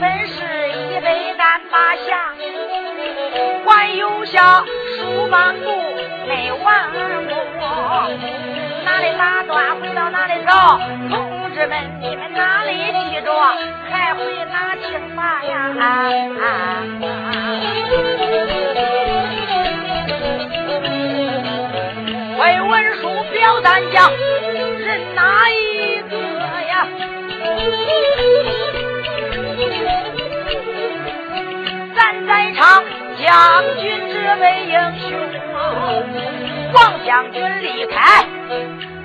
本是一杯单八相，还有些书满布没完过。哪里打断回到哪里找，同志们你们哪里记着，还会哪听法呀？会文书表单讲人哪一个呀？将军这位英雄，王将军离开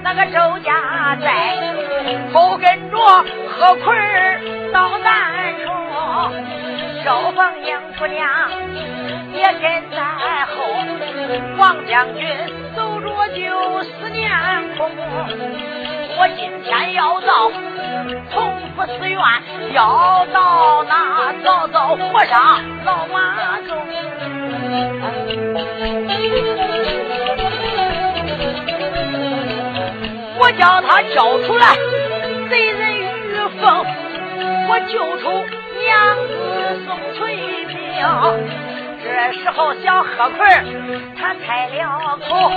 那个周家寨，后跟着何奎到南充，周凤英姑娘也跟在后，王将军。走着就思念空，我今天要到同福寺院，要到那早早和尚老马中，我叫他交出来贼人玉凤，我救出娘子宋翠萍。这时候，小贺奎他开了口，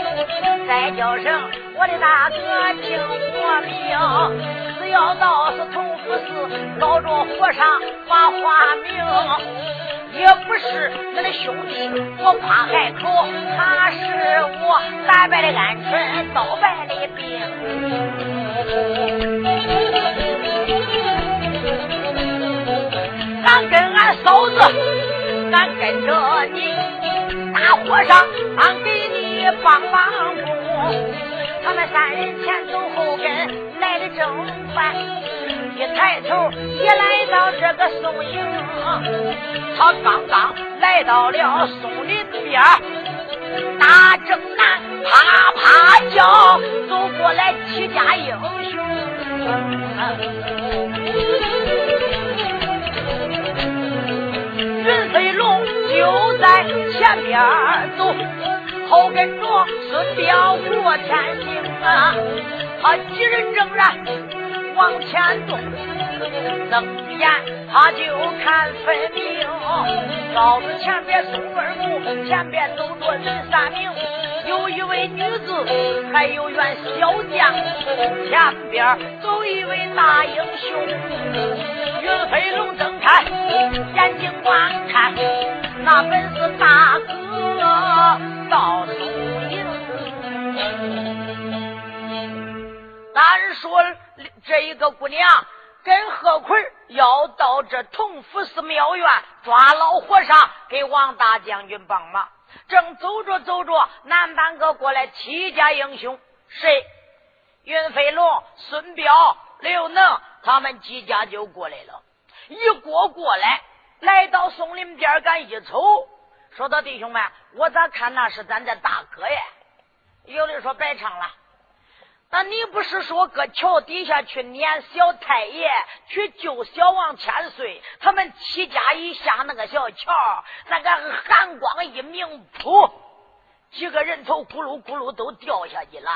再叫声我的大哥听我命，只要到是同福寺找着和尚把话明，也不是我的兄弟，我怕害口，他是我打败的鹌鹑，倒败的兵，俺跟俺嫂子。俺跟着你，大和尚，俺给你帮帮工。他们三人前走后跟，来的正快。一抬头，也来到这个松营。他刚刚来到了松林边，大正南啪啪叫，走过来七家英雄。云飞龙就在前边走，后跟着孙彪过天星啊！他几人仍然往前走，睁眼他就看分明。老子前边松二木，前边走着人三名，有一位女子，还有员小将，前边走一位大英雄。云飞龙睁开眼睛观看，那本到松营。单说这一个姑娘跟贺奎要到这同福寺庙院抓老和尚，给王大将军帮忙。正走着走着，南半个过来七家英雄，谁？云飞龙、孙彪、刘能。他们几家就过来了，一过过来，来到松林边敢一瞅，说到弟兄们，我咋看那是咱的大哥呀？有的说白唱了，那你不是说搁桥底下去撵小太爷，去救小王千岁？他们七家一下那个小桥，那个寒光一明，噗，几个人头咕噜咕噜都掉下去了。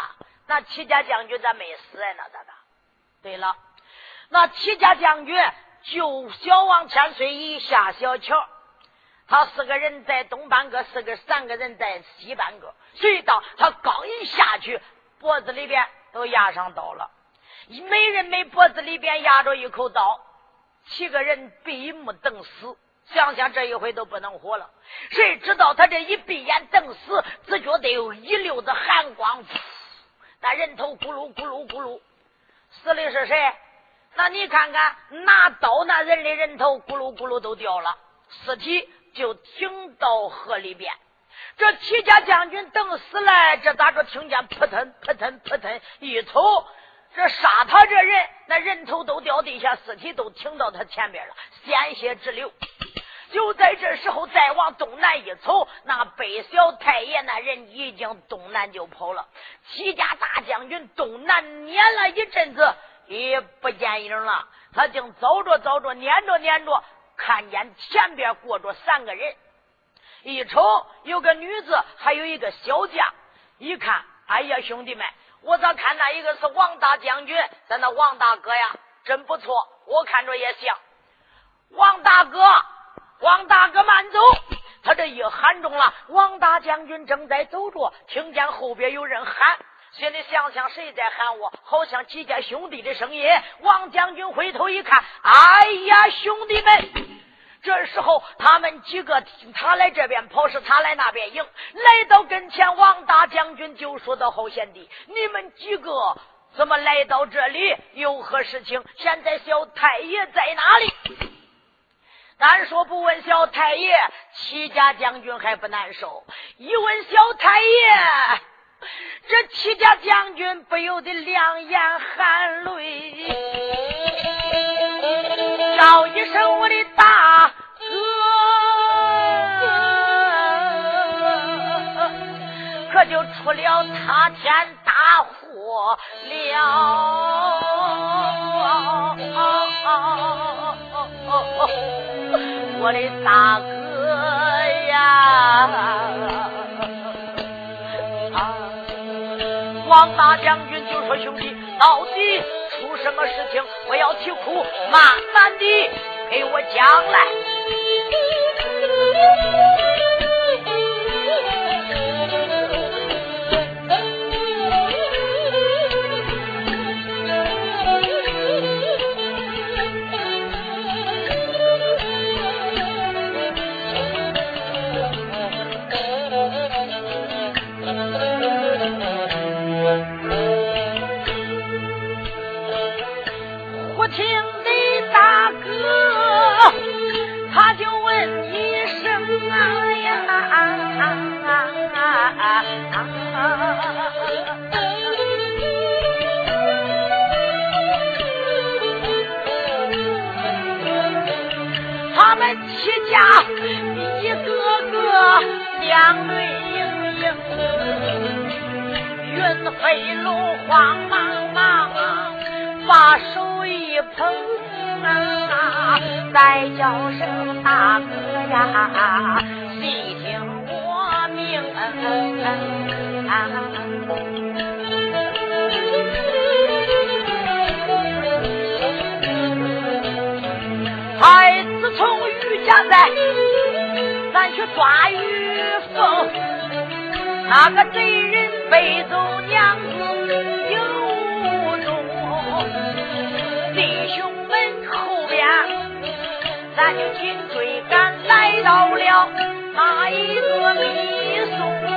那七家将军咋没死呀？那咋的？对了。那齐家将军救小王千岁一下小桥，他四个人在东半个，四个三个人在西半个。谁道他刚一下去，脖子里边都压上刀了，每人每脖子里边压着一口刀，七个人闭目等死。想想这一回都不能活了。谁知道他这一闭眼等死，只觉得有一溜子寒光，那人头咕噜咕噜咕噜，死的是谁？那你看看，拿刀那人的人头咕噜咕噜都掉了，尸体就停到河里边。这齐家将军等死了，这咋着？听见扑腾扑腾扑腾，一瞅，这杀他这人，那人头都掉地下，尸体都停到他前边了，鲜血直流。就在这时候，再往东南一瞅，那北小太爷那人已经东南就跑了。齐家大将军东南撵了一阵子。也不见影了，他竟走着走着，撵着撵着，看见前边过着三个人，一瞅有个女子，还有一个小将。一看，哎呀，兄弟们，我咋看那一个是王大将军？咱那王大哥呀，真不错，我看着也像。王大哥，王大哥慢走！他这一喊中了，王大将军正在走着，听见后边有人喊，心里想想谁在喊我？好像几家兄弟的声音。王将军回头一看，哎呀，兄弟们！这时候，他们几个他来这边跑，是他来那边迎。来到跟前，王大将军就说到：“好贤弟，你们几个怎么来到这里？有何事情？现在小太爷在哪里？”单说不问小太爷，齐家将军还不难受；一问小太爷，这戚家将军不由得两眼含泪，叫一声：“我的大哥！”可就出了塌天大祸了。我的大哥呀！王大将军就说：“兄弟，到底出什么事情？我要啼哭，慢慢的给我讲来。”相对应应，云飞路慌忙忙，把手一捧啊，再叫声大哥呀，细听我命。啊啊孩子从鱼家寨，咱去抓鱼。那个贼人背走娘子有踪，弟兄们后边，咱就紧追赶，来到了那一个密松营。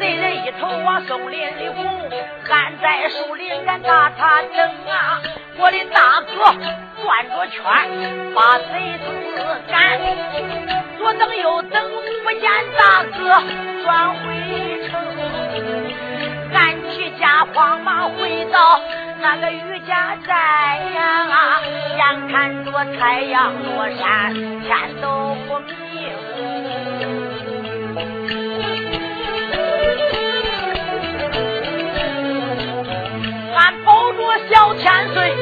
贼人一头往松林里拱，俺在树林俺打他整啊！我的大哥转着圈把贼子赶。我等又等不见大哥转回城，俺齐家慌忙回到那个余家寨呀，眼看着太阳落山，天都不明。俺抱着小千岁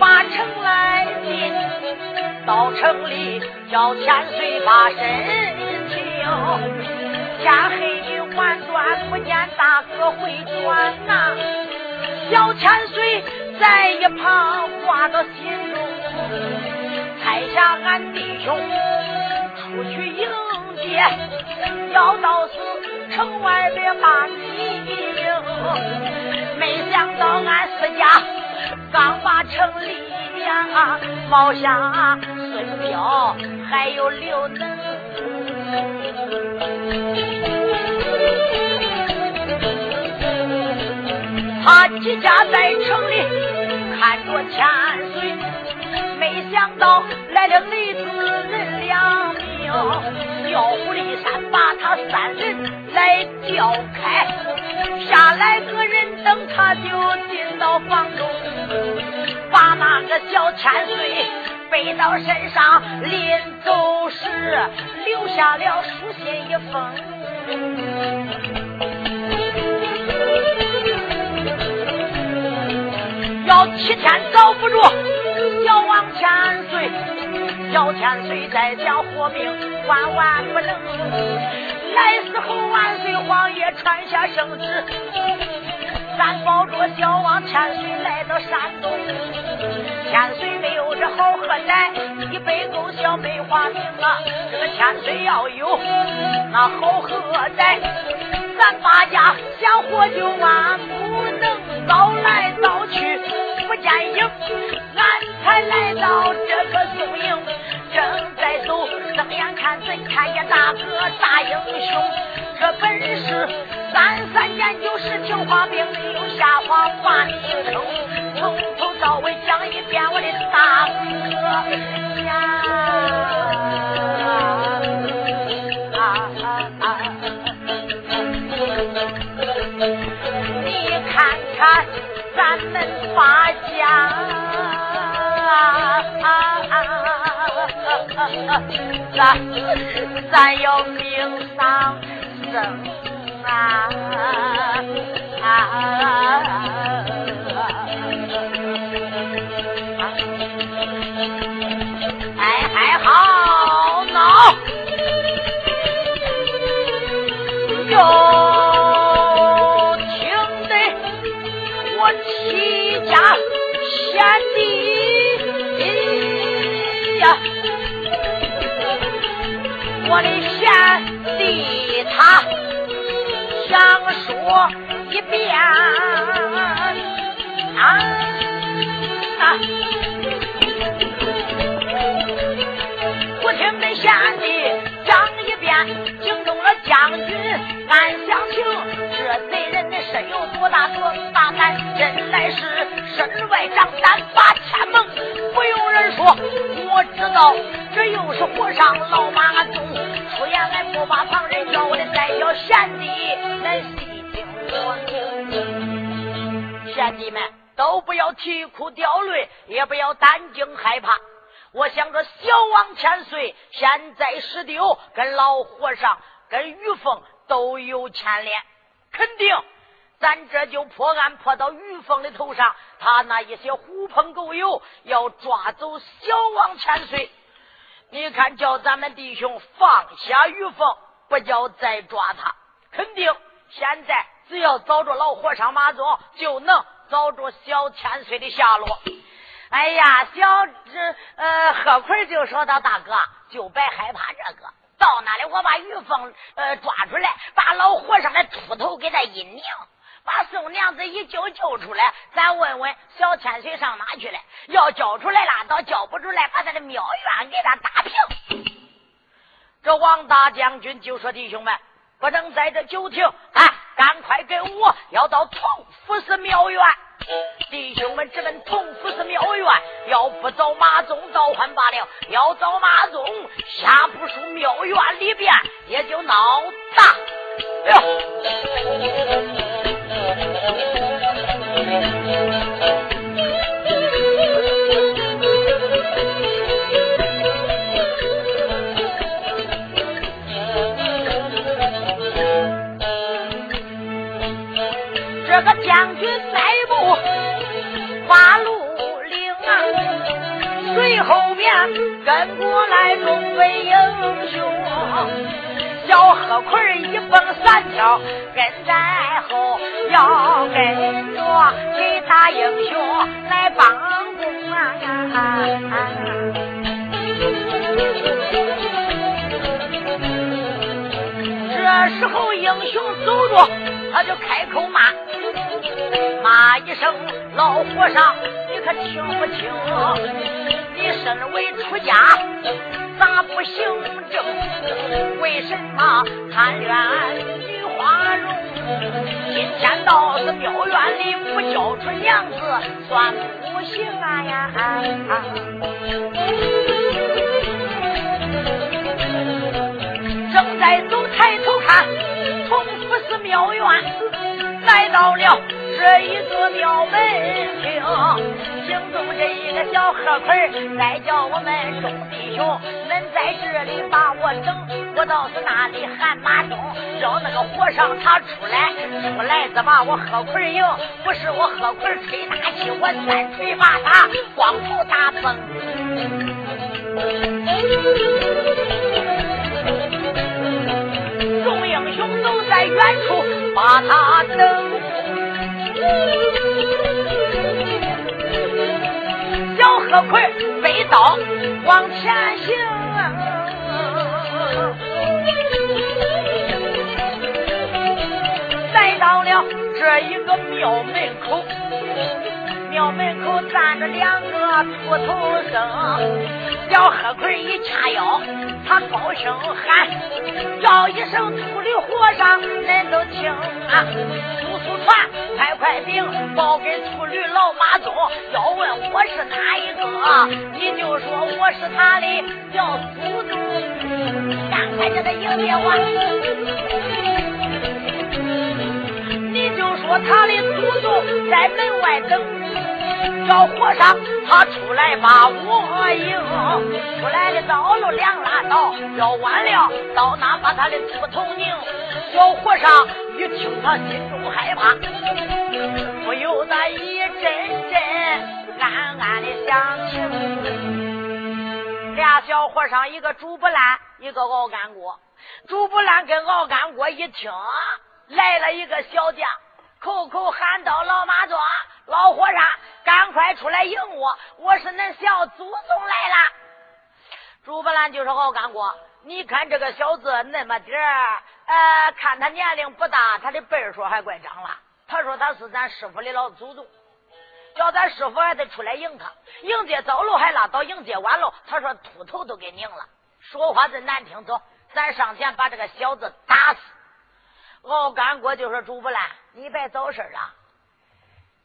把城来，到城里。叫千岁把身请，天黑晚转不见大哥回转呐，小千岁在一旁挂到心中，猜下俺弟兄出去迎接，要到是城外边把你迎，没想到俺四家刚把城里呀冒下孙彪。还有刘能，他几家在城里看着千岁，没想到来了雷子人两名，调虎离山把他三人来调开，下来个人等他就进到房中，把那个小千岁。背到身上，临走时留下了书信一封，要七天找不着小王千岁，小千岁在家活命万万不能，来时候万岁。皇爷传下圣旨，咱保着小王千岁来到山东。千岁没有这好喝奶，一杯够小梅花名啊！这个千岁要有那好喝奶，咱八家想活就万，不能早来早去不见影。俺才来到这个宋营，正在走，睁眼看怎看见大哥大英雄。这本是三三年九十听话兵，没有瞎话把你称，从头到尾讲一遍我的大哥呀！你看看咱们八家，咱咱要命丧。生啊啊！哎哎，好闹！哟，我的贤弟。他想说一遍啊啊，我听得贤弟讲一遍，惊动了将军俺想情，这贼人的身有多大多大胆，真来是身外长胆八千猛。不用人说，我知道这又是和尚老马宗出言来不把旁人叫我的再叫贤弟，来细听我。贤弟们都不要啼哭掉泪，也不要担惊害怕。我想着小王千岁现在失丢，跟老和尚跟玉凤都有牵连，肯定咱这就破案破到玉凤的头上。他那一些狐朋狗友要抓走小王千岁，你看叫咱们弟兄放下玉凤，不叫再抓他，肯定现在只要找着老和尚马宗，就能找着小千岁的下落。哎呀，小这呃贺奎就说到大哥，就别害怕这个，到那里我把玉凤呃抓出来，把老和尚的秃头给他一拧。把宋娘子一救救出来，咱问问小千岁上哪去了？要交出来了，倒交不出来，把他的庙院给他打平。这王大将军就说：“弟兄们，不能在这久停，哎，赶快跟我要到同福寺庙院。弟兄们直奔同福寺庙院，要不找马宗倒换罢了，要找马宗下不输庙院里边，也就闹大了。”跟过来众位英雄。小贺奎一蹦三跳跟在后，要跟着其他英雄来帮工啊！这时候英雄走着，他就开口骂，骂一声：“老和尚，你可听不清？身为出家。”咋不行正？为什么贪恋女花容？今天到是庙院里不交出娘子，算不行啊呀！正在走，抬头看，从福寺庙院，来到了这一座庙门厅。惊动这一个小贺奎，再叫我们众弟兄，恁在这里把我等，我到是那里喊马忠，叫那个和尚他出来，出来怎么我贺奎赢？不是我贺奎吹大气，我三锤把他光头打崩。何奎背刀往前行，来到了这一个庙门口。庙门口站着两个秃头僧，小何奎一掐腰，他高声喊，叫一声秃驴和尚，恁都听啊！速速传，快快禀，报给秃驴老马宗。要问我是哪一个，你就说我是他的叫祖宗，赶快叫他迎接我。你就说他的祖宗在门外等。小和尚，他出来把我迎，出来的早了两拉道，要晚了到哪把他的秃头拧。小和尚一听，他心中害怕，不由得一阵阵暗暗的想起。俩小和尚，一个煮不烂，一个熬干锅。煮不烂跟熬干锅一听，来了一个小将，口口喊道：“老马庄，老和尚。”赶快出来迎我！我是恁小祖宗来了。朱不烂就是熬干锅。你看这个小子那么点儿，呃，看他年龄不大，他的辈数还怪长了。他说他是咱师傅的老祖宗，叫咱师傅还得出来迎他。迎接走路还拉倒，迎接晚了，他说秃头都给拧了。说话真难听，走，咱上前把这个小子打死。熬干锅就说朱不烂，你别走神啊。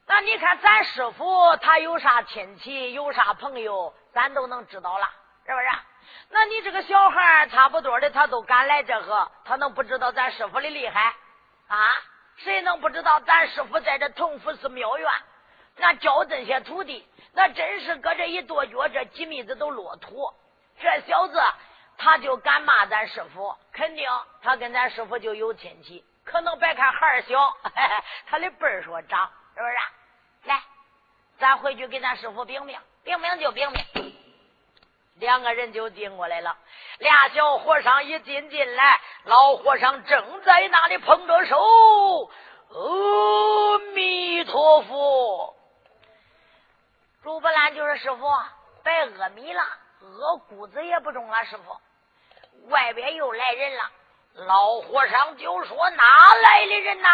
那你看，咱师傅他有啥亲戚，有啥朋友，咱都能知道了，是不是？那你这个小孩差不多的，他都敢来这个，他能不知道咱师傅的厉害啊？谁能不知道咱师傅在这同福寺庙院，那教这些徒弟，那真是搁这一跺脚，这几米子都落土。这小子他就敢骂咱师傅，肯定他跟咱师傅就有亲戚，可能别看孩儿小，他的辈儿说长。是不是？来，咱回去给咱师傅禀明，禀明就禀禀。两个人就进过来了。俩小和尚一进进来，老和尚正在那里捧着手。阿弥陀佛。朱不兰就是师傅，白阿弥了，阿谷子也不中了。师傅，外边又来人了。老和尚就说：“哪来的人呐？”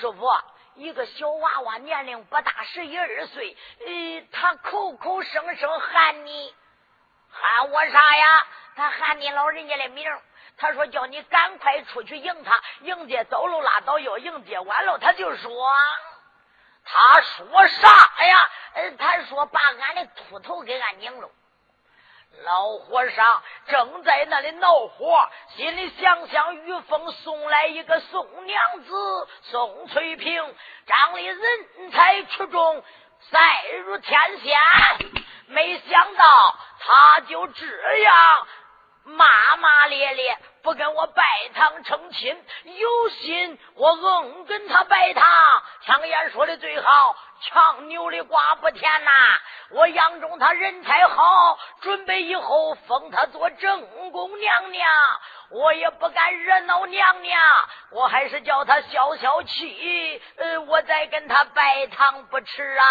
师傅。一个小娃娃，年龄不大，十一二岁。呃，他口口声声喊你，喊我啥呀？他喊你老人家的名他说叫你赶快出去迎他，迎接走路拉倒，要迎接完了，他就说，他说啥呀？他说把俺的秃头给俺拧了。老和尚正在那里恼火，心里想想于凤送来一个宋娘子宋翠萍，长里人才出众，赛如天仙。没想到他就这样骂骂咧咧。不跟我拜堂成亲，有心我硬跟他拜堂。常言说的最好，强扭的瓜不甜呐。我杨中他人才好，准备以后封他做正宫娘娘。我也不敢惹恼娘娘，我还是叫他消消气。呃，我再跟他拜堂不迟啊。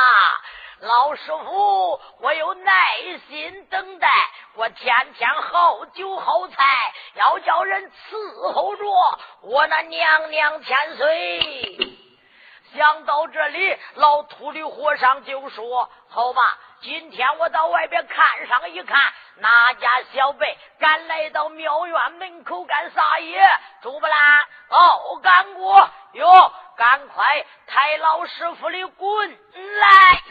老师傅，我有耐心等待，我天天好酒好菜，要叫人伺候着我那娘娘千岁。想到这里，老秃驴和尚就说：“好吧，今天我到外边看上一看，哪家小辈敢来到庙院门口干啥爷？朱不啦，哦，干过哟，赶快抬老师傅的棍来。”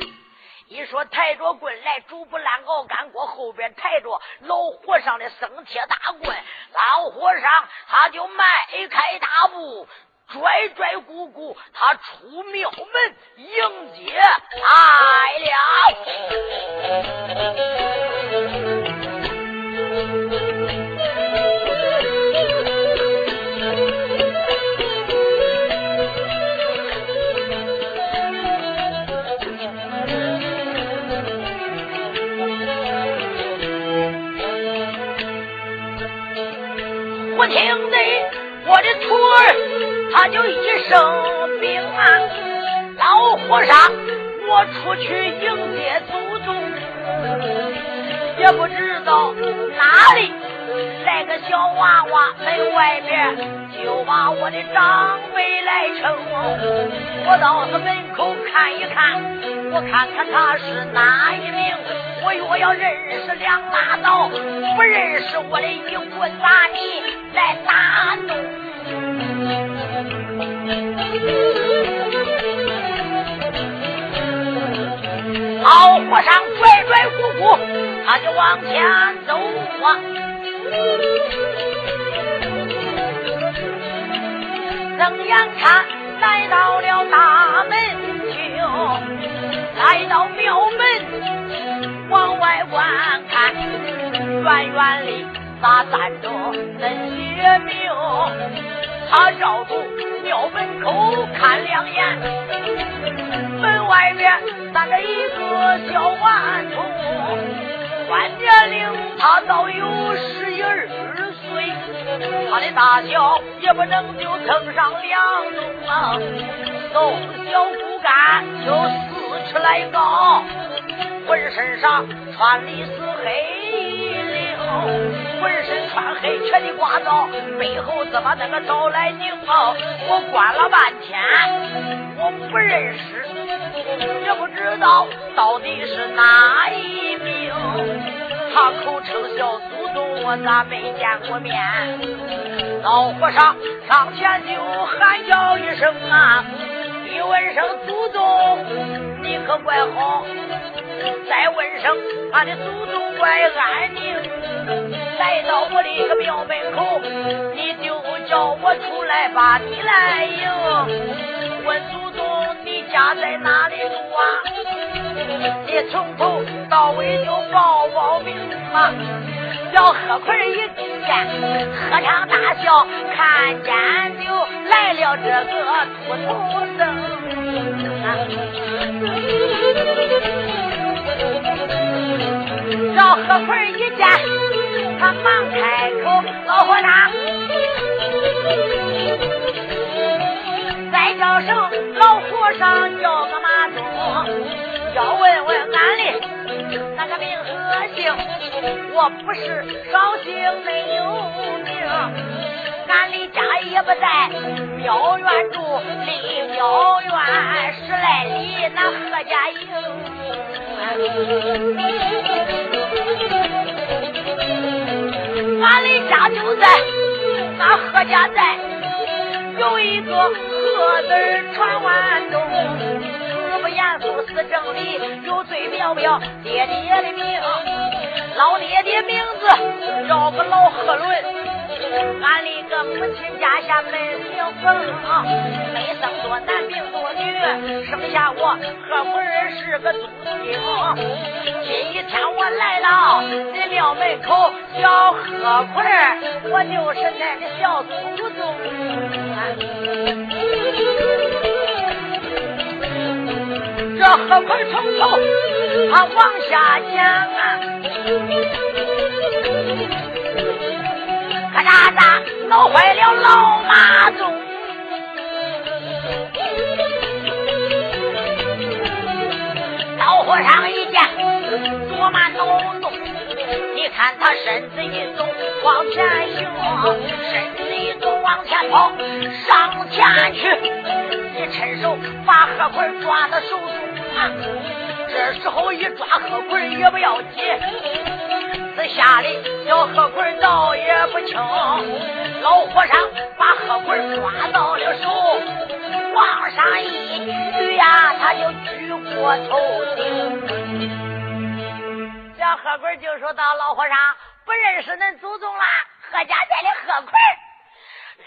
一说抬着棍来，竹不烂熬干锅，后边抬着老和尚的生铁大棍，老和尚他就迈开大步，拽拽鼓鼓，他出庙门迎接来了。听得我的徒儿，他就一声禀。和尚，我出去迎接祖宗，也不知道哪里来个小娃娃，门外边就把我的长辈来称。我到他门口看一看，我看看他是哪一名。我若要认识两拉倒，不认识我的一棍打你来打动。老和尚拽拽鼓鼓，他就往前走啊。睁眼看，来到了大门厅，来到庙门，往外观看，远远里咋站着那些庙？他绕住庙门口看两眼，门外面站着一个小顽童，关年龄他倒有十一二岁，他的大小也不能就称上两中啊，瘦小骨干有四尺来高，浑身上穿的是黑绫。浑身穿黑，全的刮枣，背后怎么那个招来拧啊？我观了半天，我不认识，也不知道到底是哪一名。他口称小祖宗，我咋没见过面？老和尚上前就喊叫一声啊！怪好；再问声俺的祖宗怪安宁。来到我的一个庙门口，你就叫我出来把你来迎。问祖宗，你家在哪里住啊？你从头到尾就报报名嘛。小贺奎一见，喝唱大笑，看见就来了这个秃头僧。小贺奎一见。他忙开口，老和尚，再叫声老和尚叫个马忠，要问问俺的那个名和姓，我不是绍兴没有名，俺的家也不在庙院住，离庙院十来里那何家营。俺的家就在俺何家寨，有一个何字传万宗，字不严肃是正理，有最苗苗爹爹的名，老爹爹名字叫个老贺伦。俺的个母亲家下门姓冯，没生多男病多女，生下我何贵儿是个祖亲。今一天我来到这庙门口，小何贵儿，我就是恁的小祖宗。这何贵从头他往下讲啊。咔嚓嚓，闹坏了老马宗。老和尚一见，多慢动动。你看他身子一动，往前行；身子一动，往前跑，上前去，一伸手把贺坤抓到手中。这时候一抓贺坤也不要紧。这吓得小贺棍倒也不轻，老和尚把贺棍抓到了手，往上一举呀，他就举过头顶。小贺棍就说到：“老和尚不认识恁祖宗啦，何家寨的贺棍。”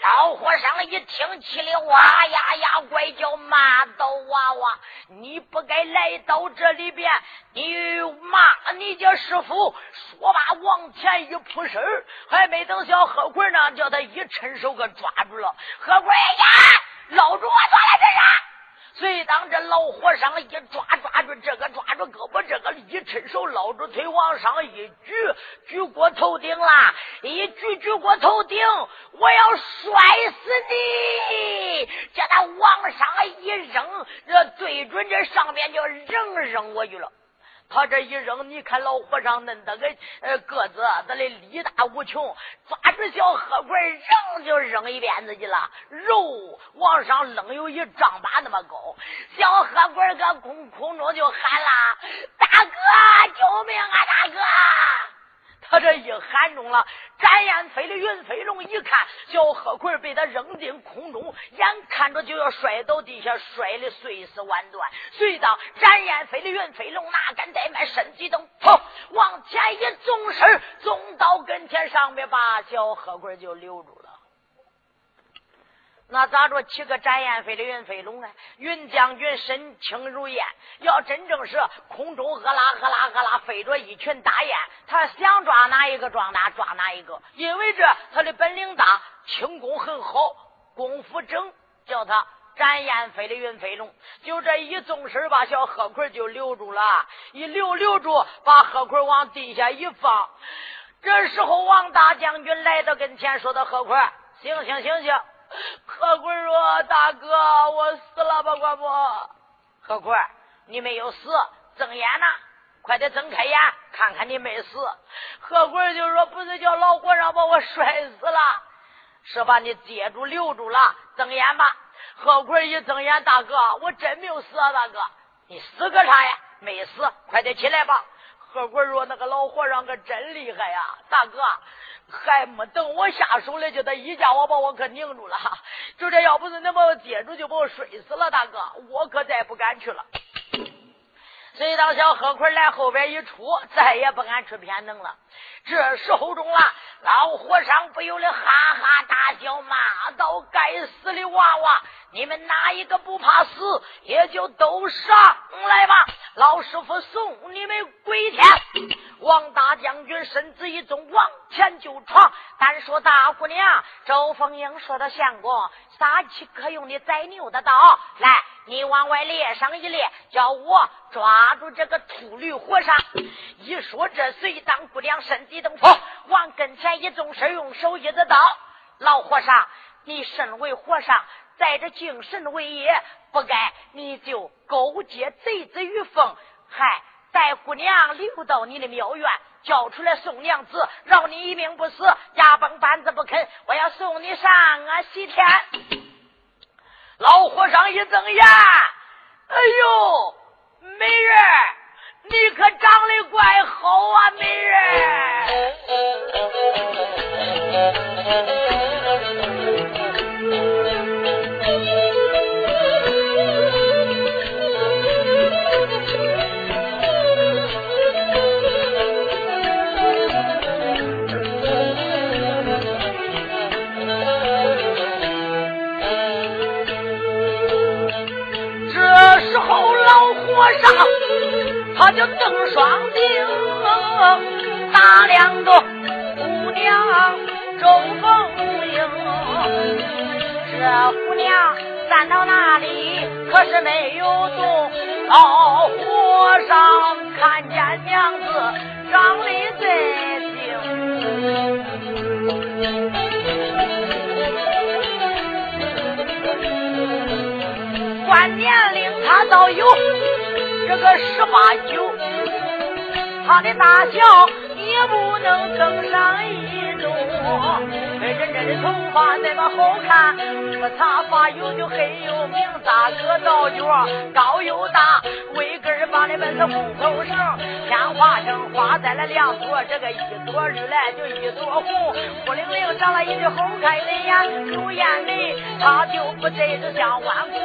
老和尚一听，气的哇呀呀怪叫，骂道：“娃娃，你不该来到这里边！你骂你家师傅！”说罢，往前一扑身还没等小何贵呢，叫他一伸手给抓住了。何贵呀，捞住我抓来这啥？谁当这老和尚一抓抓住这个抓住胳膊，这个一伸手捞住腿往上一举，举过头顶啦！一举举过头顶，我要摔死你！叫他往上一扔，这对准这上面就扔扔过去了。他这一扔，你看老和尚恁的个呃个子，他的力大无穷，抓住小河棍扔就扔一边子去了，肉往上扔有一丈八那么高，小河棍搁空空中就喊啦：“大哥，救命啊，大哥！”他这一喊中了，展燕飞的云飞龙一看，小何奎被他扔进空中，眼看着就要摔到地下，摔的碎尸万段。随着展燕飞的云飞龙哪敢怠慢，身体都砰往前一纵身，纵到跟前上面，把小何奎就留住。那咋着？七个展燕飞的云飞龙啊？云将军身轻如燕，要真正是空中呵啦呵啦呵啦飞着一群大雁，他想抓哪一个抓哪抓哪一个，因为这他的本领大，轻功很好，功夫整，叫他展燕飞的云飞龙，就这一纵身把小贺奎就留住了，一留留住，把贺奎往地下一放。这时候王大将军来到跟前，说：“的贺奎，醒醒醒醒！”何贵说：“大哥，我死了吧，官不？何贵，你没有死，睁眼呐！快点睁开眼，看看你没死。”何贵就说：“不是叫老和尚把我摔死了，是把你接住留住了。睁眼吧。”何贵一睁眼，大哥，我真没有死啊！大哥，你死个啥呀？没死，快点起来吧。何贵说：“那个老和尚可真厉害呀，大哥。”还没等我下手呢，就他一家伙把我可拧住了。就这要不是能把我接住，就把我摔死了。大哥，我可再不敢去了。谁当小贺奎来后边一出，再也不敢去偏能了。这时候中了，老和尚不由得哈哈大笑，骂道：“该死的娃娃！你们哪一个不怕死？也就都上来吧！老师傅送你们归天。”王大将军身子一纵，往前就闯。单说大姑娘周凤英说的相公，杀气可用的宰牛的刀，来，你往外列上一列，叫我抓住这个秃驴和尚。一说这，随当姑娘身体等风，往跟前一纵身，用手一的刀。老和尚，你身为和尚，在这敬神为业，不该你就勾结贼子于凤，还。带姑娘留到你的庙院，叫出来送娘子，饶你一命不死。牙崩板子不肯，我要送你上啊西天。老和尚一睁眼，哎呦，美人，你可长得怪好啊，美人。上，他就瞪双睛，打量着姑娘周凤英。这姑娘站到那里，可是没有动。老和尚看见娘子长得真精，观年龄他倒有。个十八九，他的大小也不能更上一度。真正的头发那么好看，不擦发油就黑又明，大个倒角高又大，尾根绑的本是红头绳，鲜花生花在了两朵，这个一朵绿来就一朵红，孤零零长了一对好看的眼，柳眼眉，他就不真是像弯弓，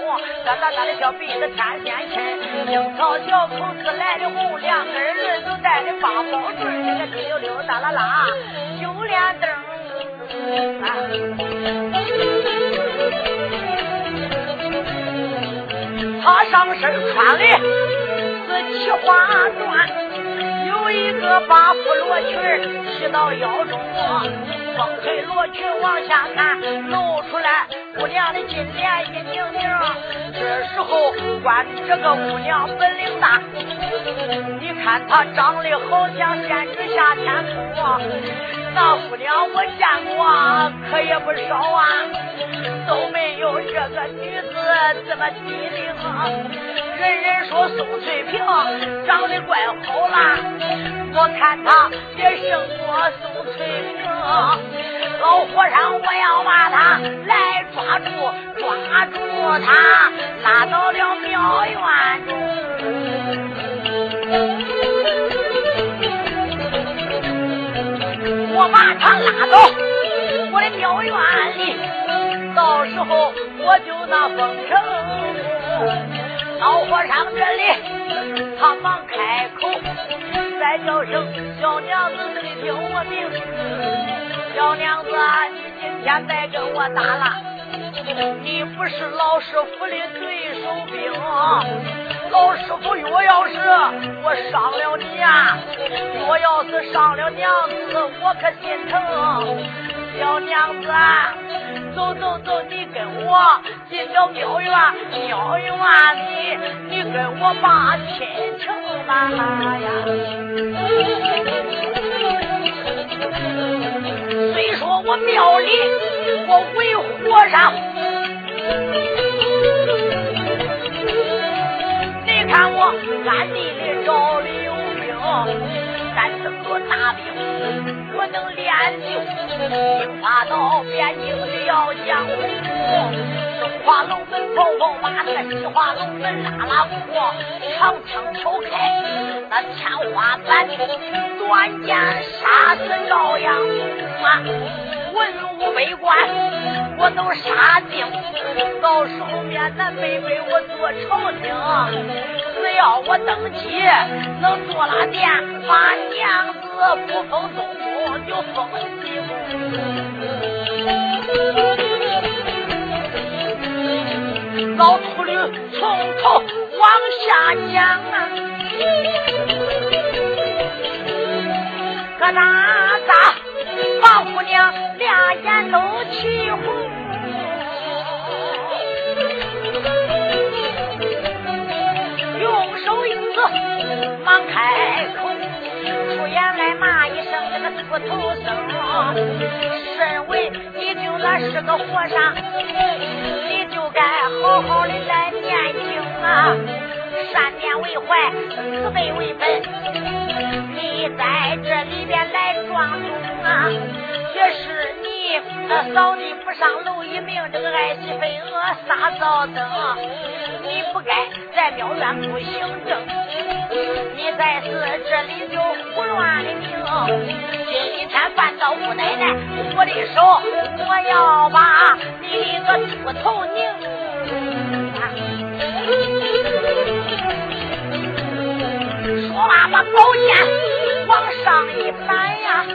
大大大的小鼻子天仙亲，樱桃小口子来的红，两根儿都带的八宝坠，这个滴溜溜哒啦啦，秀脸灯。他上身穿的是七花缎，有一个八幅罗裙系到腰中，风吹罗裙往下看，露出来姑娘的金莲一拧拧。这时候管这个姑娘本领大，看她长得好像仙女下天宫。那姑娘我见过，可也不少啊。都没有这个女子这么机灵。人人说宋翠萍长得怪好啦，我看她也胜过宋翠萍。老和尚，我要把她来抓住，抓住她，拉到了庙院中。他拉到我的庙院里，到时候我就那封城。老和尚这里，他忙开口，再叫声小娘子，你听我命。小娘子，你今天再跟我打了，你不是老师傅的对手兵。老师傅，若要是我伤了你呀，若要是伤了娘子，我可心疼。小娘子，走走走，你跟我进了庙院，庙院里你跟我把亲情吧呀。虽说我庙里我为和尚。看我暗地里找李有兵，咱这么多大兵，我能练就兵法到边境的要江湖。东华龙门跑跑马，那西华龙门拉拉过，长枪挑开那天花板，短剑杀死赵阳啊！文武百官，我都杀尽，到时候面南北北我做朝廷，只要我登基，能做了殿，把娘子不封东宫，就封西宫。老秃驴从头往下讲啊，个大大王姑娘。俩眼都气红，用手一指，忙开口，出言来骂一声那个秃头僧。身为你就那是个和尚，你就该好好的来念经啊，善念为怀，慈悲为本。你在这里边来装疯啊！也是你扫地不上楼一命，这个爱惜飞蛾撒灶灯，你不该在庙院不行正，你在是这里就胡乱的命。今天犯到姑奶奶我的手，我要把你的个猪头拧。说话把宝剑往上一摆呀。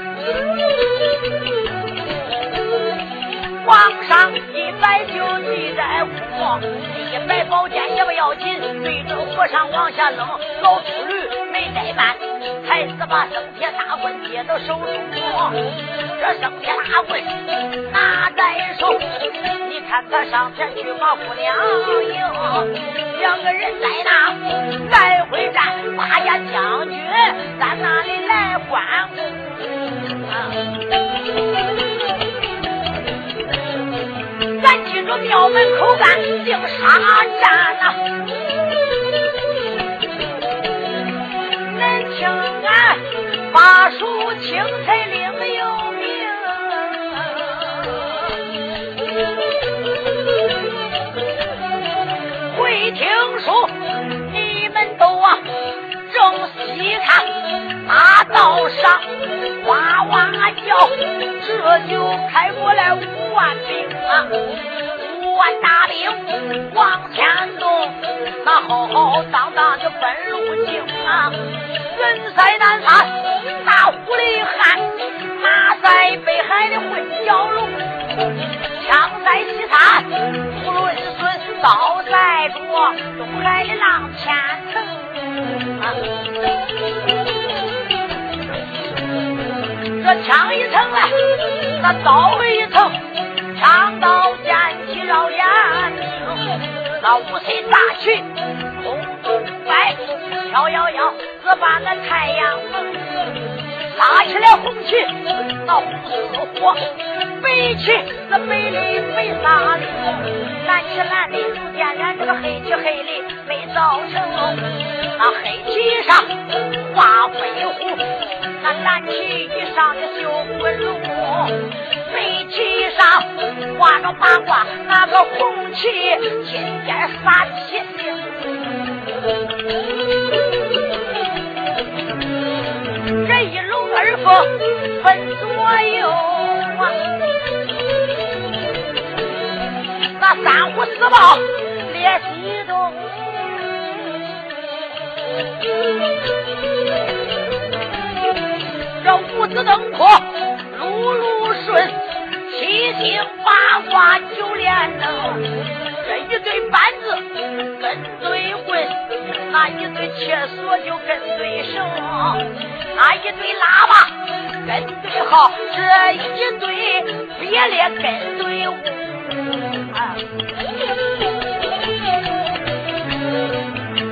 皇上一摆就地在哭，一摆宝剑也不要紧，对着和尚往下扔。老秃驴没怠慢，还是把生铁大棍接到手中。这生铁大棍拿在手，你看他上前去把姑娘迎，两个人在那来回战，八家将军在那里来观顾。咱记住庙门口干净杀战呐！恁听俺把书青才领有名，会听书你们都啊正细看，大道上哇哇叫，这就开过来五万兵。啊万大兵往前动，那浩浩荡荡的奔路径啊！人塞南山那狐狸汉，马塞北海的混蛟龙，枪在西山无论孙，刀在着东海的浪千层啊！这枪一层来，那刀一层。长刀剑气绕眼睛，那五彩大旗空中摆，飘摇摇，只把那太阳蒙。拉起来红旗，那红似火；白旗那白里没啥的，蓝旗蓝的，点燃这个黑旗黑里没造成。那黑旗上画飞虎，那蓝旗以上的绣滚龙，白旗上画着八卦，那个红旗金尖撒七星。这一龙二凤分左右啊，那三虎四豹列西东，这五子登科路路顺，七星八卦九连灯，这一对板子跟对棍，那一对切锁就跟对绳。那一对喇叭跟对号，这一对别列跟对舞，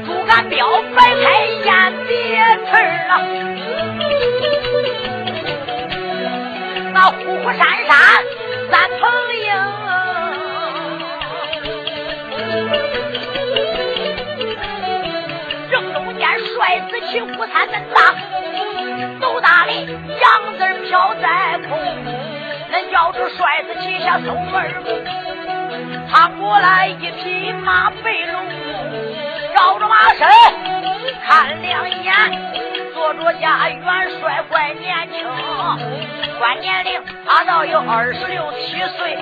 竹竿标摆开雁别翅啊，虎虎山山三层营，正中间帅子骑虎三门大。大里杨字飘在空，恁叫着帅子旗下松儿，他过来一匹马背龙，绕着马身看两眼，坐着家元帅怪年轻，关年龄他倒有二十六七岁，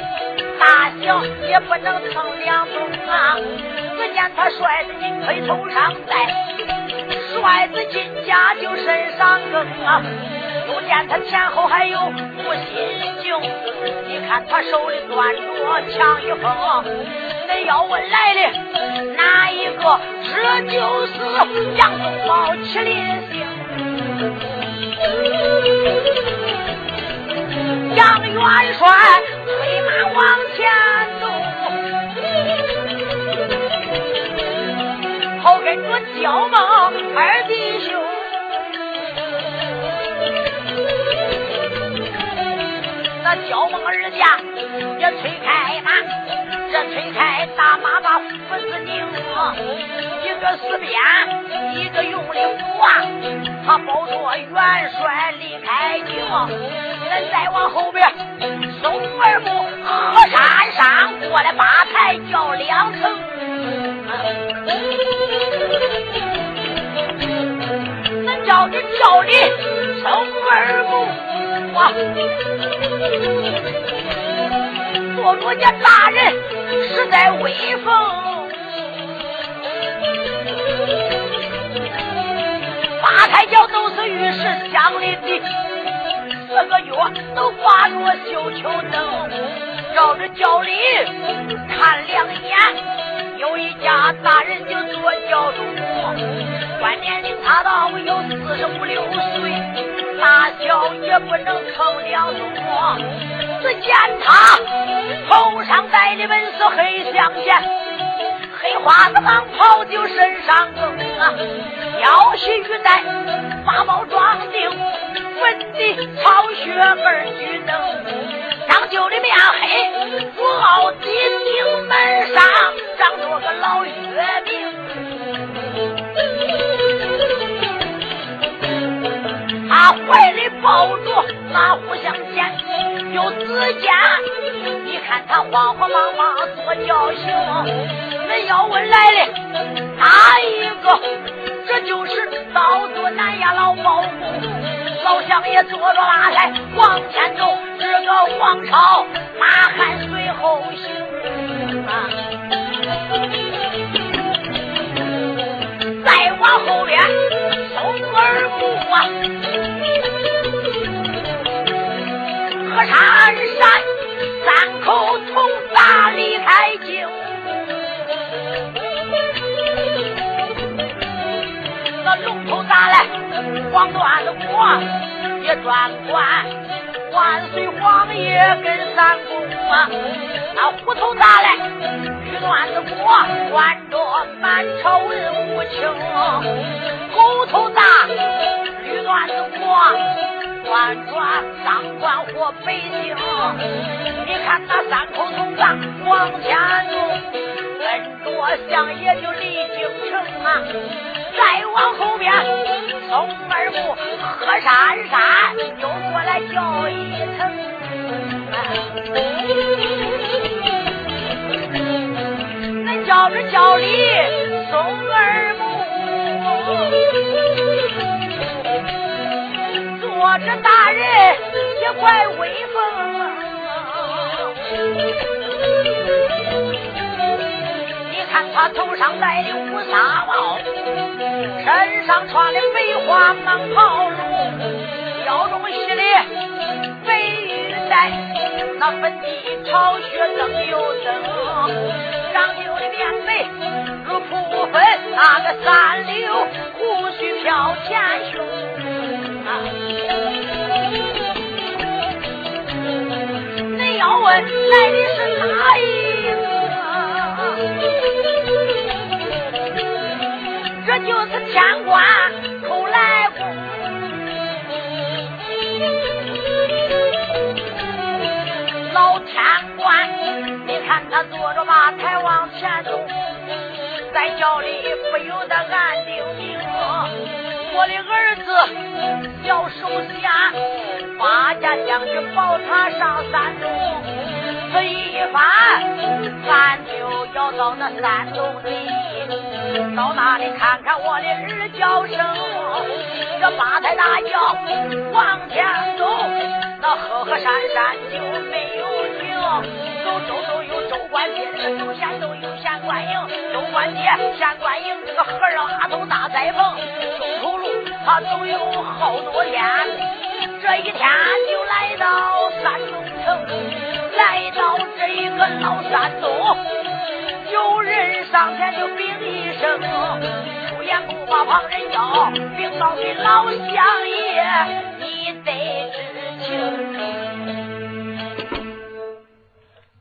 大小也不能称两宗啊，只见他帅子金盔头上戴。帅子进家就身上更啊，又见他前后还有五心镜，你看他手里端着枪一封，那要问来的哪一个？这就是杨宗保麒麟星，杨元帅催马往前走，后跟着焦梦。二弟兄，那焦梦二家也催开马，这催开大马把斧子拧，一个四鞭，一个用力扶啊，他抱着元帅离开京。咱再往后边，松二木河山上过来八抬叫两层。叫你叫你生儿木啊！做着家大人实在威风，抬轿都是玉石镶里的，四个月都挂着绣球灯，绕着轿里看两眼，有一家大人就坐轿中。关年龄差到有四十五六岁，大小也不能称两多。只见他头上戴的本是黑相间，黑花子蟒袍就身上更啊，腰系玉带，八宝装订，粉的草靴儿举灯，张九的面黑，朱傲的顶门上长着个老月明。他怀里抱着那互相剑，有子剑。你看他慌慌忙忙做轿行，要问来了哪一个？这就是刀做南衙老包公，老乡爷坐着拉来往前走，这个王朝马汉随后行啊。再往后边，松儿木啊。河山山，三口从大离开龙头打来，黄段子国也专管万岁皇爷跟三公啊。那虎头打来，绿段子国管着满朝文武卿。狗头大，绿段子国。关抓当官或百姓。你看那三口铜葬往前走，跟着相爷就离京城啊。再往后边，松二木和山山又过来叫一层。恁叫着叫里松二木，坐着大人也怪威风。看他头上戴的乌纱帽。身上穿的白花蟒袍，腰中系的白玉带，那粉底朝靴灯又灯，长久的面眉如瀑粉，那个三绺胡须飘前胸。你要问来的是哪一他坐着马台往前走，在轿里不由得暗定定，我的儿子要受下，八家将军保他上山东，这一番，咱就要到那山东里。到那里看看我的儿叫声，这八抬大轿往前走，那河河山山就没有停。走周都有州官街，走县都有县官营。州官街、县官营，这个河上阿头大栽棚，中途路他走有好多天。这一天就来到山东城，来到这一个老山东，有人上前就禀一声。出言不把旁人叫，禀告给老乡爷，你得知情。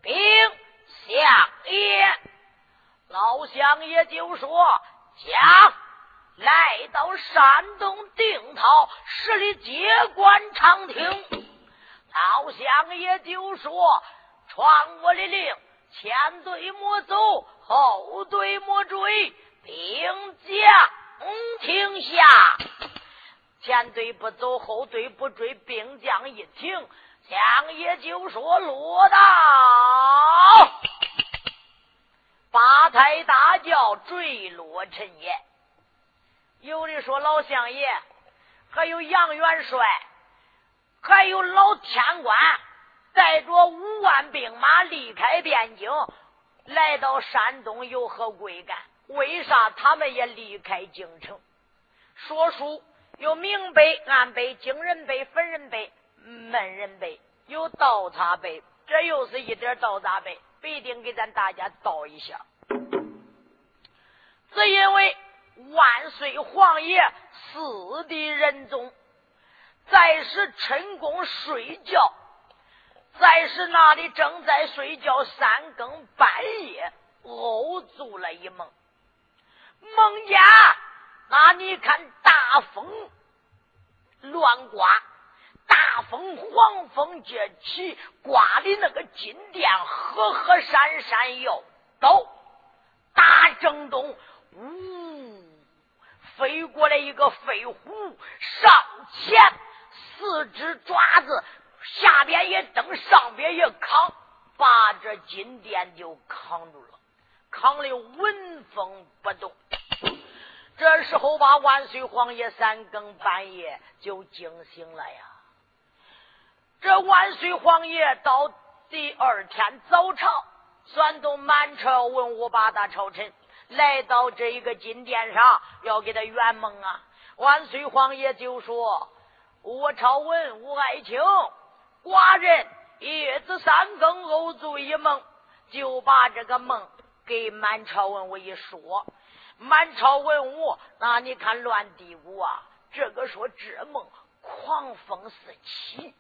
禀相爷，老乡爷就说：将来到山东定陶十里接官长亭。老乡爷就说：传我的令，前队莫走，后队莫追。兵将停下，前队不走，后队不追。兵将一停，将也就说落到八抬大轿坠落尘烟。有的说老相爷，还有杨元帅，还有老天官，带着五万兵马离开汴京，来到山东，有何贵干？为啥他们也离开京城？说书有明碑、暗碑、惊人碑、粉人碑、闷人碑，有倒插碑，这又是一点倒插碑，必定给咱大家倒一下。只因为万岁皇爷四弟仁宗在时趁宫睡觉，在时那里正在睡觉，三更半夜偶做了一梦。梦家，那你看大风乱刮，大风黄风接起，刮的那个金殿和和闪闪要倒，大正东，呜，飞过来一个飞虎，上前四只爪子，下边也蹬，上边也扛，把这金殿就扛住了，扛的纹风不动。这时候，把万岁皇爷三更半夜就惊醒了呀！这万岁皇爷到第二天早朝，算动满朝文武八大朝臣来到这一个金殿上，要给他圆梦啊！万岁皇爷就说：“我朝文武爱卿，寡人夜子三更偶做一梦，就把这个梦给满朝文武一说。”满朝文武，那你看乱嘀咕啊！这个说这梦，狂风四起，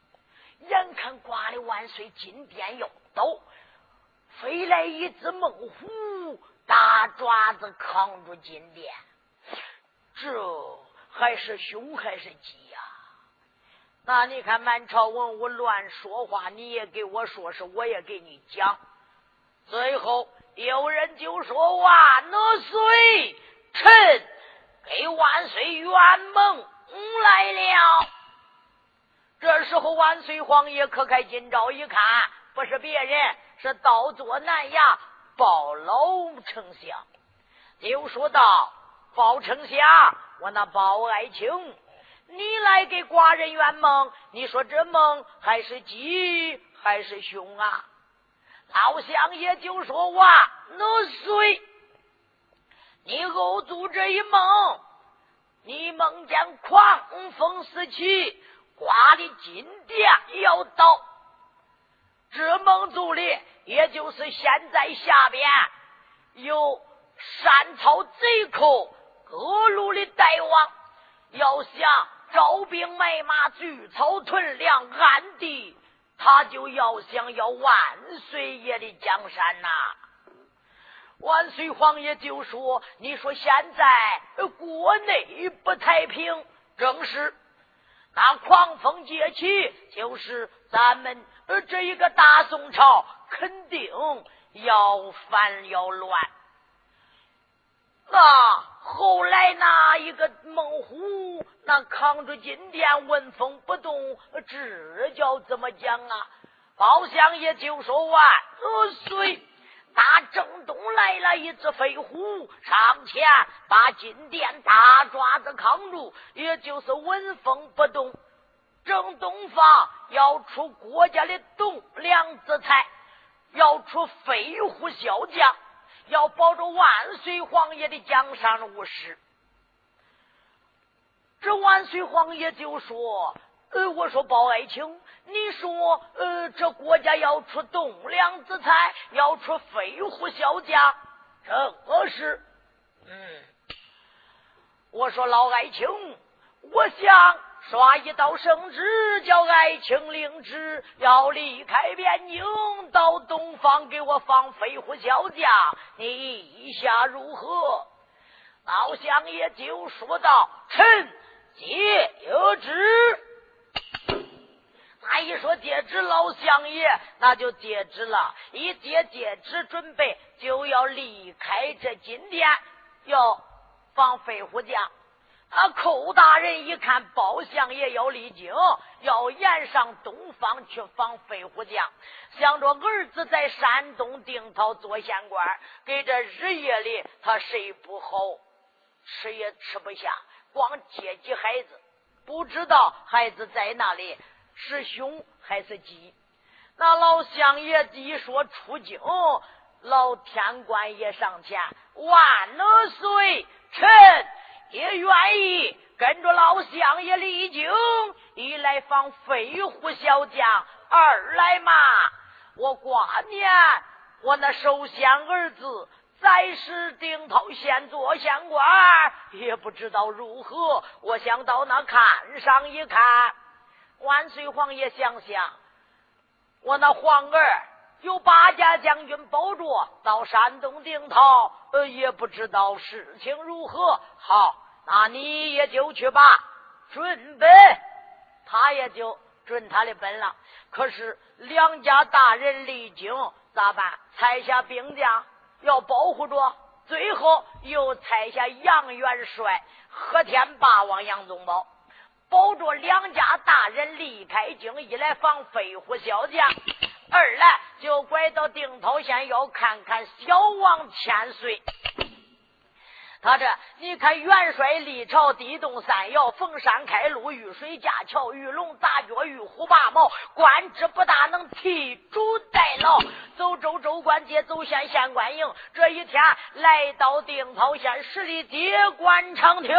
眼看挂的万岁金殿要倒，飞来一只猛虎，大爪子扛住金殿，这还是凶还是吉呀？那你看满朝文武乱说话，你也给我说是，我也给你讲。最后有人就说：“万岁，臣给万岁圆梦来了。”这时候万岁皇爷可开金朝一看，不是别人，是倒坐南衙包老丞相，就说道：“包丞相，我那包爱卿。”你来给寡人圆梦，你说这梦还是吉还是凶啊？老相爷就说：“哇，那岁，你偶做这一梦，你梦见狂风四起，花的金殿要倒。这梦做的，也就是现在下边有山草贼寇各路的大王，要想。”招兵买马，聚草屯粮，暗地他就要想要万岁爷的江山呐！万岁皇爷就说：“你说现在国内不太平，正是那狂风接起，就是咱们这一个大宋朝肯定要反要乱。”啊！后来那一个猛虎，那扛着金殿纹风不动，这叫怎么讲啊？包相爷就说完，呃，随！打正东来了一只飞虎，上前把金殿大爪子扛住，也就是纹风不动。正东方要出国家的栋梁之才，要出飞虎骁将。要保住万岁皇爷的江山无事。这万岁皇爷就说：“呃，我说包爱卿，你说，呃，这国家要出栋梁之才，要出飞虎小将，这何事？嗯，我说老爱卿，我想。”刷一道圣旨，叫爱卿领旨，要离开边境，到东方给我放飞虎小将。你意下如何？老相爷就说道：“臣接旨。”他一说接旨，老相爷那就接旨了。一接接旨，准备就要离开这金殿，要放飞虎将。啊！寇大人一看，包相爷要离京，要沿上东方去放飞虎将，想着儿子在山东定陶做县官，给这日夜里他睡不好，吃也吃不下，光接济孩子，不知道孩子在那里是凶还是吉。那老相爷一说出京，老天官也上前，万岁，臣。也愿意跟着老相爷离京，一来防飞虎小将，二来嘛，我挂念我那首先儿子在世定陶县做县官，也不知道如何。我想到那看上一看，万岁皇爷想想，我那皇儿有八家将军保着，到山东定陶，呃，也不知道事情如何。好。那你也就去吧，准备，他也就准他的本了。可是两家大人离京咋办？拆下兵将要保护着，最后又拆下杨元帅和天霸王杨宗保，保着两家大人离开京，一来防飞虎小将，二来就拐到定陶县要看看小王千岁。他这，你看元帅历朝，地动山摇，逢山开路，遇水架桥，遇龙打脚，遇虎拔毛，官职不大，能替主代劳。走州州官街，走县县官营。这一天来到定陶县十里街官场厅，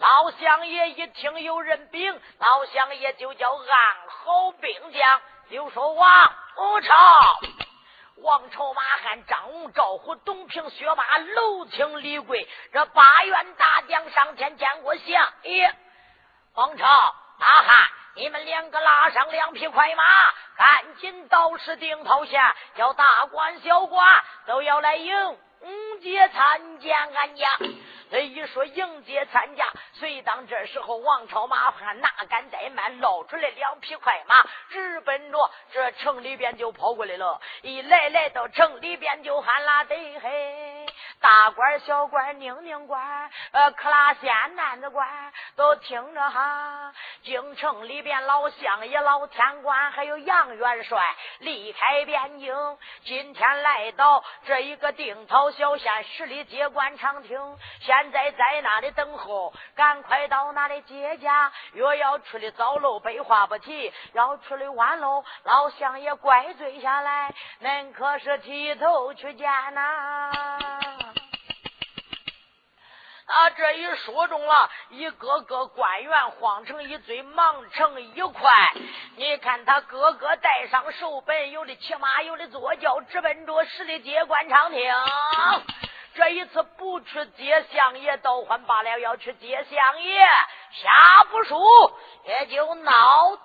老相爷一听有人禀，老相爷就叫按好兵将，就说王武超。王朝、马汉、张龙、赵虎、董平、薛马、娄青、李贵，这八员大将上前见过相爷。王朝、马汉，你们两个拉上两匹快马，赶紧到石顶头下，叫大官小官都要来迎迎接参见俺家。一说迎接参加，谁当这时候王朝马汉哪敢怠慢，捞出来两匹快马，直奔着这城里边就跑过来了。一来来到城里边就喊啦得嘿，大官小官宁宁官，呃，克拉县男子官都听着哈。京城里边老乡爷、老天官还有杨元帅离开边境，今天来到这一个定陶小县十里街官场厅，现在在那里等候，赶快到那里接驾。若要出的早喽，废话不提；要出的晚喽，老乡爷怪罪下来，恁可是提头去见呐。啊这一说中了，一个个官员慌成一堆，忙成一块。你看他个个带上手本，有的骑马，有的坐轿，直奔着十里街官场厅。这一次不去接相爷，倒换罢了；要去接相爷，下不输也就闹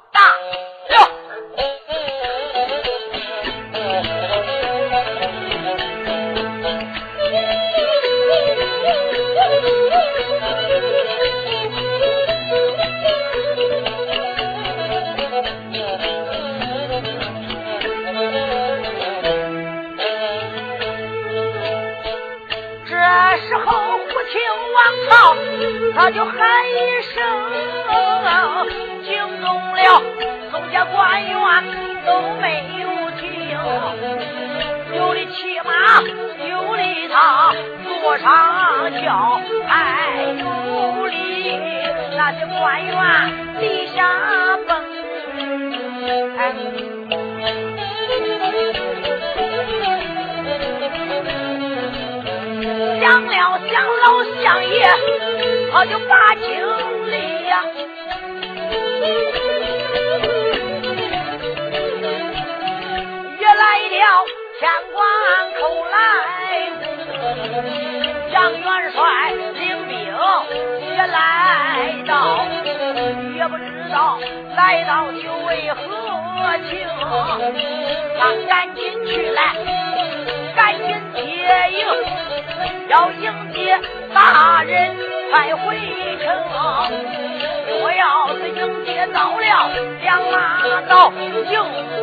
两马到迎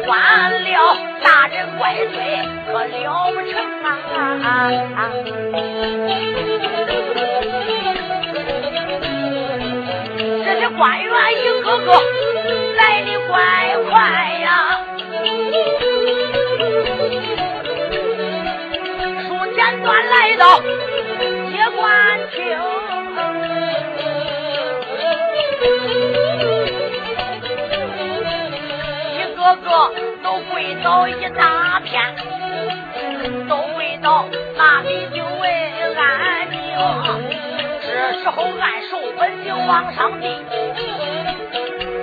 完了，大人怪罪可了不成啊！这些官员一个个来的怪快呀！简端来到接官厅，都跪倒一大片，都跪倒那里就为安宁。这时候按手本就往上递，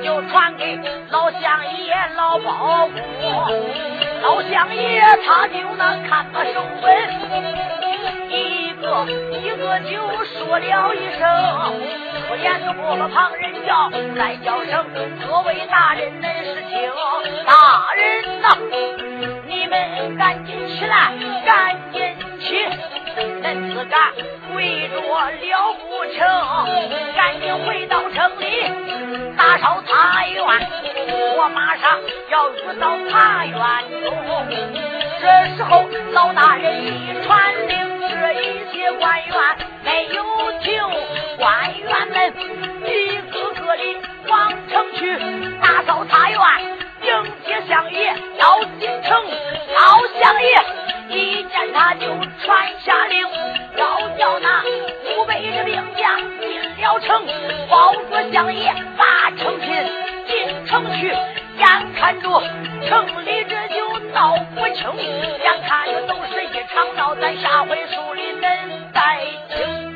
就传给老相爷老包公。老相爷他就那看个手本，一个一个就说了一声，不言不了旁人叫，再叫声各位大人恁是听，大人呐，你们赶紧起来，赶紧起，恁自敢跪着了不成？赶紧回到城里打扫茶园，我马上要入到茶园。这时候，老大人一传令，这一些官员没有听，官员们一个个的往城去打扫茶园，迎接相爷要进城。老相爷一见他就传下令，要叫那五百的兵将进了城，保着相爷把城进进城去，眼看着城里这就闹不清。眼看着都是一场闹咱下回书里能再听